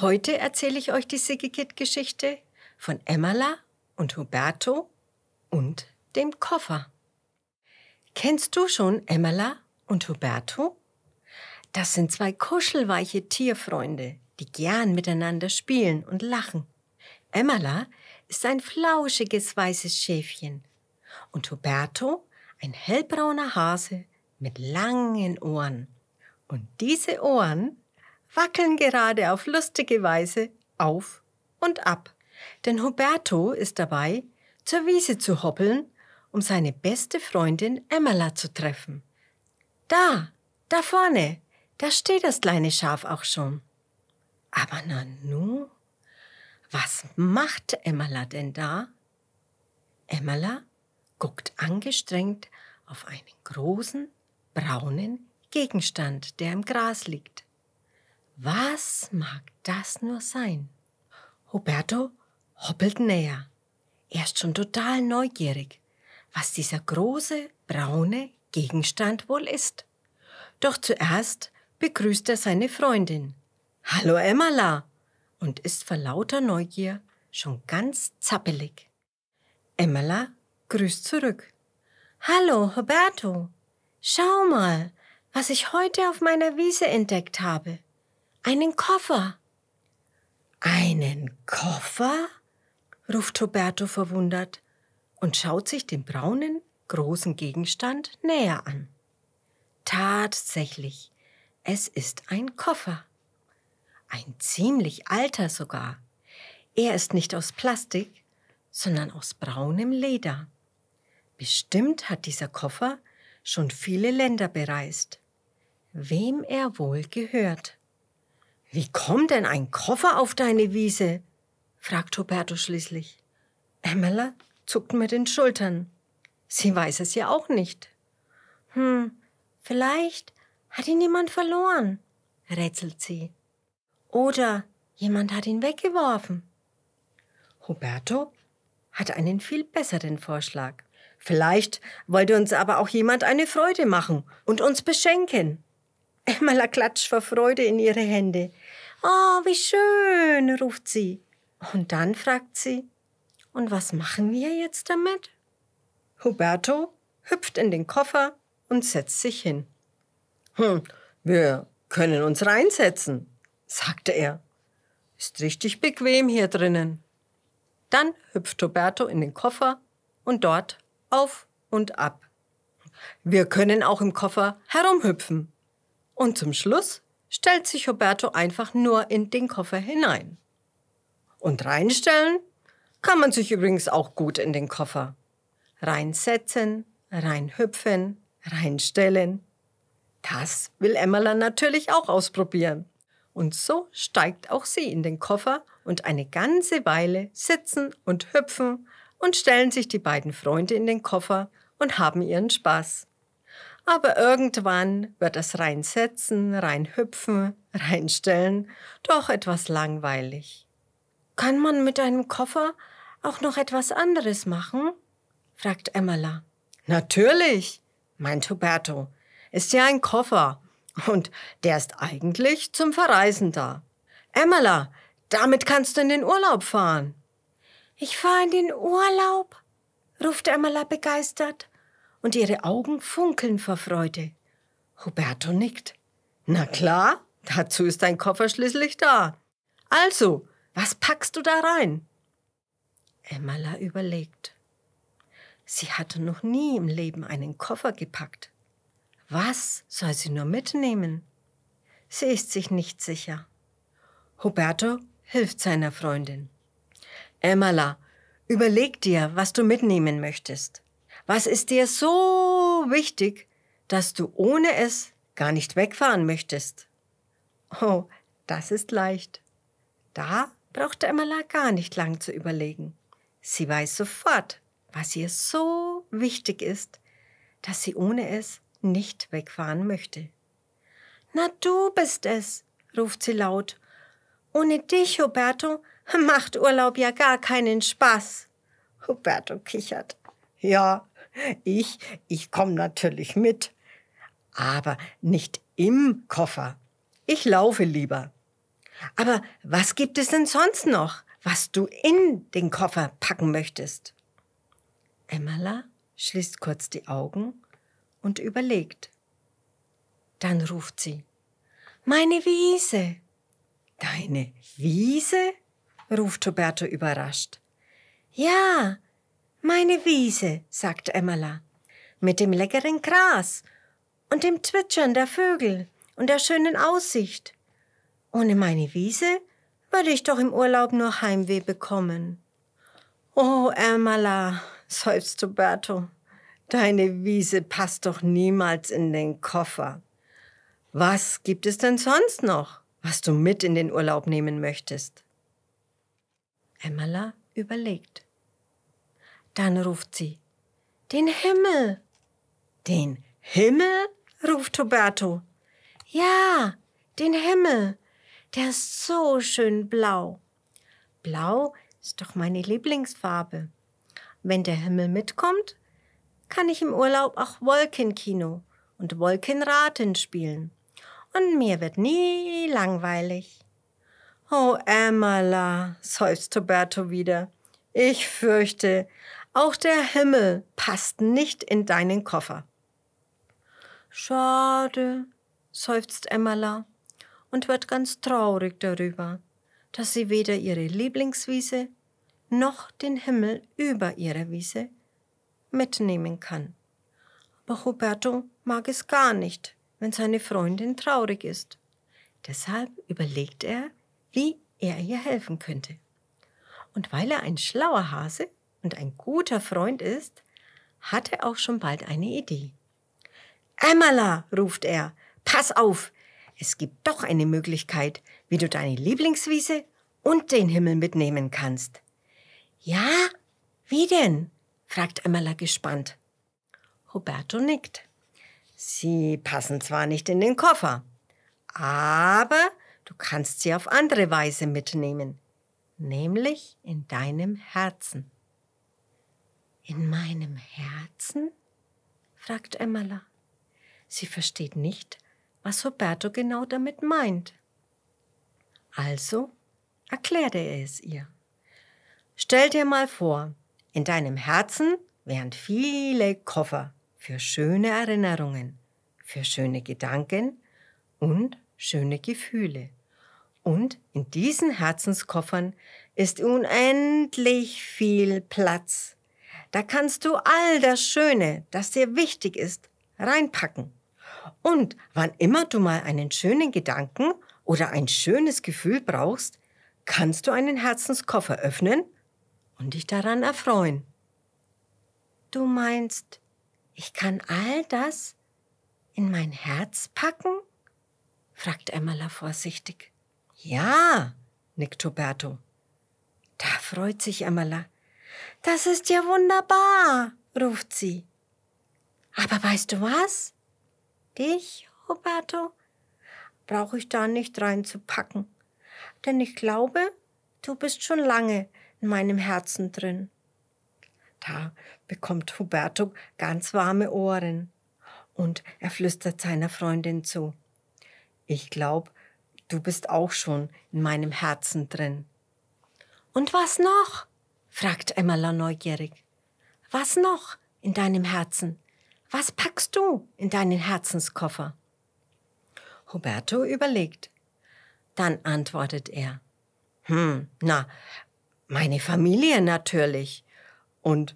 Heute erzähle ich euch die Sigikit-Geschichte von Emmala und Huberto und dem Koffer. Kennst du schon Emmala und Huberto? Das sind zwei kuschelweiche Tierfreunde, die gern miteinander spielen und lachen. Emmala ist ein flauschiges weißes Schäfchen und Huberto ein hellbrauner Hase mit langen Ohren. Und diese Ohren wackeln gerade auf lustige Weise auf und ab. Denn Huberto ist dabei, zur Wiese zu hoppeln, um seine beste Freundin Emmala zu treffen. Da, da vorne, da steht das kleine Schaf auch schon. Aber Nanu, was macht Emmala denn da? Emmala guckt angestrengt auf einen großen, braunen Gegenstand, der im Gras liegt. Was mag das nur sein? Huberto hoppelt näher. Er ist schon total neugierig, was dieser große, braune Gegenstand wohl ist. Doch zuerst begrüßt er seine Freundin. Hallo Emmala! und ist vor lauter Neugier schon ganz zappelig. Emmala grüßt zurück. Hallo, Roberto. Schau mal, was ich heute auf meiner Wiese entdeckt habe. Einen Koffer. Einen Koffer? ruft Roberto verwundert und schaut sich den braunen, großen Gegenstand näher an. Tatsächlich, es ist ein Koffer. Ein ziemlich alter sogar. Er ist nicht aus Plastik, sondern aus braunem Leder. Bestimmt hat dieser Koffer schon viele Länder bereist. Wem er wohl gehört. Wie kommt denn ein Koffer auf deine Wiese? fragt Roberto schließlich. Emela zuckt mit den Schultern. Sie weiß es ja auch nicht. Hm, vielleicht hat ihn jemand verloren, rätselt sie. Oder jemand hat ihn weggeworfen. Roberto hat einen viel besseren Vorschlag. Vielleicht wollte uns aber auch jemand eine Freude machen und uns beschenken. Emma klatscht vor Freude in ihre Hände. Oh, wie schön, ruft sie. Und dann fragt sie, und was machen wir jetzt damit? Huberto hüpft in den Koffer und setzt sich hin. Hm, wir können uns reinsetzen, sagte er. Ist richtig bequem hier drinnen. Dann hüpft Roberto in den Koffer und dort auf und ab. Wir können auch im Koffer herumhüpfen. Und zum Schluss stellt sich Roberto einfach nur in den Koffer hinein. Und reinstellen kann man sich übrigens auch gut in den Koffer. Reinsetzen, reinhüpfen, reinstellen. Das will Emmerla natürlich auch ausprobieren. Und so steigt auch sie in den Koffer und eine ganze Weile sitzen und hüpfen und stellen sich die beiden Freunde in den Koffer und haben ihren Spaß. Aber irgendwann wird das Reinsetzen, Reinhüpfen, Reinstellen doch etwas langweilig. Kann man mit einem Koffer auch noch etwas anderes machen? fragt Emmala. Natürlich, meint Huberto. Ist ja ein Koffer und der ist eigentlich zum Verreisen da. Emmela, damit kannst du in den Urlaub fahren. Ich fahre in den Urlaub, ruft Emmela begeistert, und ihre Augen funkeln vor Freude. Huberto nickt. Na klar, dazu ist dein Koffer schließlich da. Also, was packst du da rein? Emmela überlegt. Sie hatte noch nie im Leben einen Koffer gepackt. Was soll sie nur mitnehmen? Sie ist sich nicht sicher. Huberto hilft seiner Freundin. Emala, überleg dir, was du mitnehmen möchtest. Was ist dir so wichtig, dass du ohne es gar nicht wegfahren möchtest? Oh, das ist leicht. Da brauchte Emala gar nicht lang zu überlegen. Sie weiß sofort, was ihr so wichtig ist, dass sie ohne es nicht wegfahren möchte. Na, du bist es, ruft sie laut. Ohne dich, Huberto, macht Urlaub ja gar keinen Spaß. Huberto kichert. Ja, ich, ich komme natürlich mit. Aber nicht im Koffer. Ich laufe lieber. Aber was gibt es denn sonst noch, was du in den Koffer packen möchtest? Emmala schließt kurz die Augen und überlegt. Dann ruft sie, meine Wiese. Deine Wiese? ruft Roberto überrascht. Ja, meine Wiese, sagt Emmala, mit dem leckeren Gras und dem Zwitschern der Vögel und der schönen Aussicht. Ohne meine Wiese würde ich doch im Urlaub nur Heimweh bekommen. Oh, Emmala, seufzt Roberto, deine Wiese passt doch niemals in den Koffer. Was gibt es denn sonst noch, was du mit in den Urlaub nehmen möchtest? Emmala überlegt. Dann ruft sie, den Himmel. Den Himmel? ruft Roberto. Ja, den Himmel. Der ist so schön blau. Blau ist doch meine Lieblingsfarbe. Wenn der Himmel mitkommt, kann ich im Urlaub auch Wolkenkino und Wolkenraten spielen. Und mir wird nie langweilig. Oh, Emala, seufzt Roberto wieder. Ich fürchte, auch der Himmel passt nicht in deinen Koffer. Schade, seufzt Emmala und wird ganz traurig darüber, dass sie weder ihre Lieblingswiese noch den Himmel über ihrer Wiese mitnehmen kann. Aber Roberto mag es gar nicht, wenn seine Freundin traurig ist. Deshalb überlegt er, wie er ihr helfen könnte. Und weil er ein schlauer Hase und ein guter Freund ist, hat er auch schon bald eine Idee. Emmerla, ruft er, pass auf, es gibt doch eine Möglichkeit, wie du deine Lieblingswiese und den Himmel mitnehmen kannst. Ja? Wie denn? fragt Emmerla gespannt. Roberto nickt. Sie passen zwar nicht in den Koffer, aber du kannst sie auf andere Weise mitnehmen, nämlich in deinem Herzen. In meinem Herzen? fragt Emmala. Sie versteht nicht, was Roberto genau damit meint. Also erklärte er es ihr. Stell dir mal vor, in deinem Herzen wären viele Koffer für schöne Erinnerungen, für schöne Gedanken und schöne Gefühle. Und in diesen Herzenskoffern ist unendlich viel Platz da kannst du all das Schöne, das dir wichtig ist, reinpacken. Und wann immer du mal einen schönen Gedanken oder ein schönes Gefühl brauchst, kannst du einen Herzenskoffer öffnen und dich daran erfreuen. Du meinst, ich kann all das in mein Herz packen? fragt Emmala vorsichtig. Ja, nickt Roberto. Da freut sich Emmala. Das ist ja wunderbar, ruft sie. Aber weißt du was? Dich, Roberto, brauche ich da nicht reinzupacken, denn ich glaube, du bist schon lange in meinem Herzen drin. Da bekommt Huberto ganz warme Ohren und er flüstert seiner Freundin zu. Ich glaube, du bist auch schon in meinem Herzen drin. Und was noch? Fragt Emmala neugierig. Was noch in deinem Herzen? Was packst du in deinen Herzenskoffer? Huberto überlegt. Dann antwortet er. Hm, na, meine Familie natürlich. Und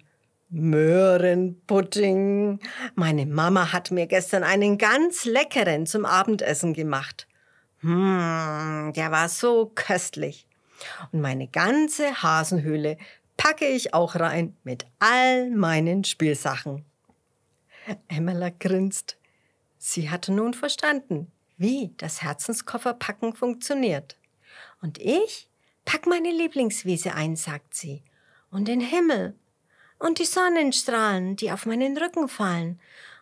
Möhrenpudding. Meine Mama hat mir gestern einen ganz leckeren zum Abendessen gemacht. Hm, der war so köstlich. Und meine ganze Hasenhöhle packe ich auch rein mit all meinen Spielsachen. Emmela grinst. Sie hatte nun verstanden, wie das Herzenskofferpacken funktioniert. Und ich pack meine Lieblingswiese ein, sagt sie, und den Himmel und die Sonnenstrahlen, die auf meinen Rücken fallen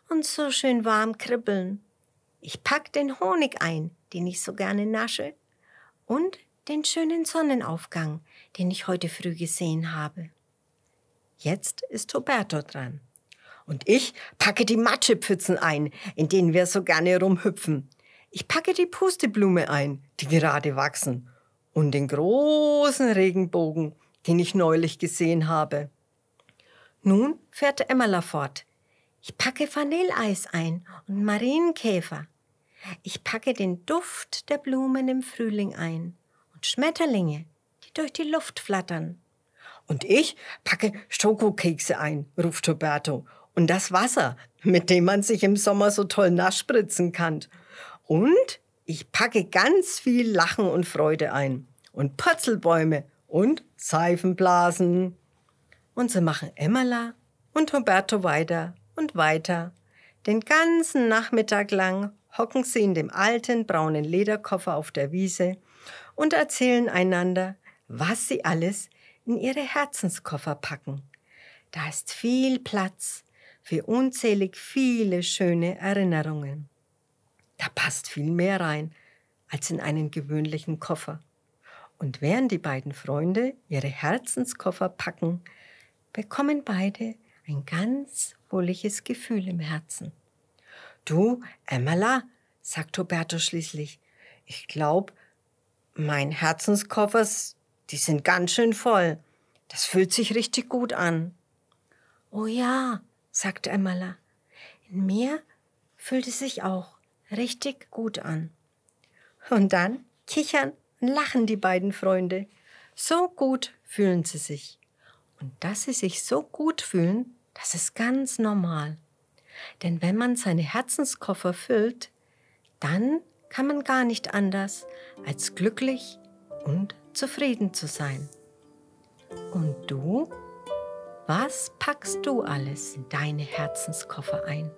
und so schön warm kribbeln. Ich pack den Honig ein, den ich so gerne nasche, und den schönen Sonnenaufgang, den ich heute früh gesehen habe. Jetzt ist Roberto dran. Und ich packe die Matschepfützen ein, in denen wir so gerne rumhüpfen. Ich packe die Pusteblume ein, die gerade wachsen. und den großen Regenbogen, den ich neulich gesehen habe. Nun fährt Emmela fort. Ich packe Vanilleis ein und Marienkäfer. Ich packe den Duft der Blumen im Frühling ein und Schmetterlinge, durch die Luft flattern. Und ich packe Schokokekse ein, ruft Roberto. Und das Wasser, mit dem man sich im Sommer so toll nass spritzen kann. Und ich packe ganz viel Lachen und Freude ein. Und Purzelbäume und Seifenblasen. Und so machen Emmela und Roberto weiter und weiter. Den ganzen Nachmittag lang hocken sie in dem alten braunen Lederkoffer auf der Wiese und erzählen einander, was sie alles in ihre Herzenskoffer packen. Da ist viel Platz für unzählig viele schöne Erinnerungen. Da passt viel mehr rein als in einen gewöhnlichen Koffer. Und während die beiden Freunde ihre Herzenskoffer packen, bekommen beide ein ganz wohliges Gefühl im Herzen. Du, Emmerla, sagt Roberto schließlich, ich glaube, mein Herzenskoffers, die sind ganz schön voll. Das fühlt sich richtig gut an. Oh ja, sagte Emmerla, in mir fühlt es sich auch richtig gut an. Und dann kichern und lachen die beiden Freunde. So gut fühlen sie sich. Und dass sie sich so gut fühlen, das ist ganz normal. Denn wenn man seine Herzenskoffer füllt, dann kann man gar nicht anders, als glücklich und zufrieden zu sein. Und du? Was packst du alles in deine Herzenskoffer ein?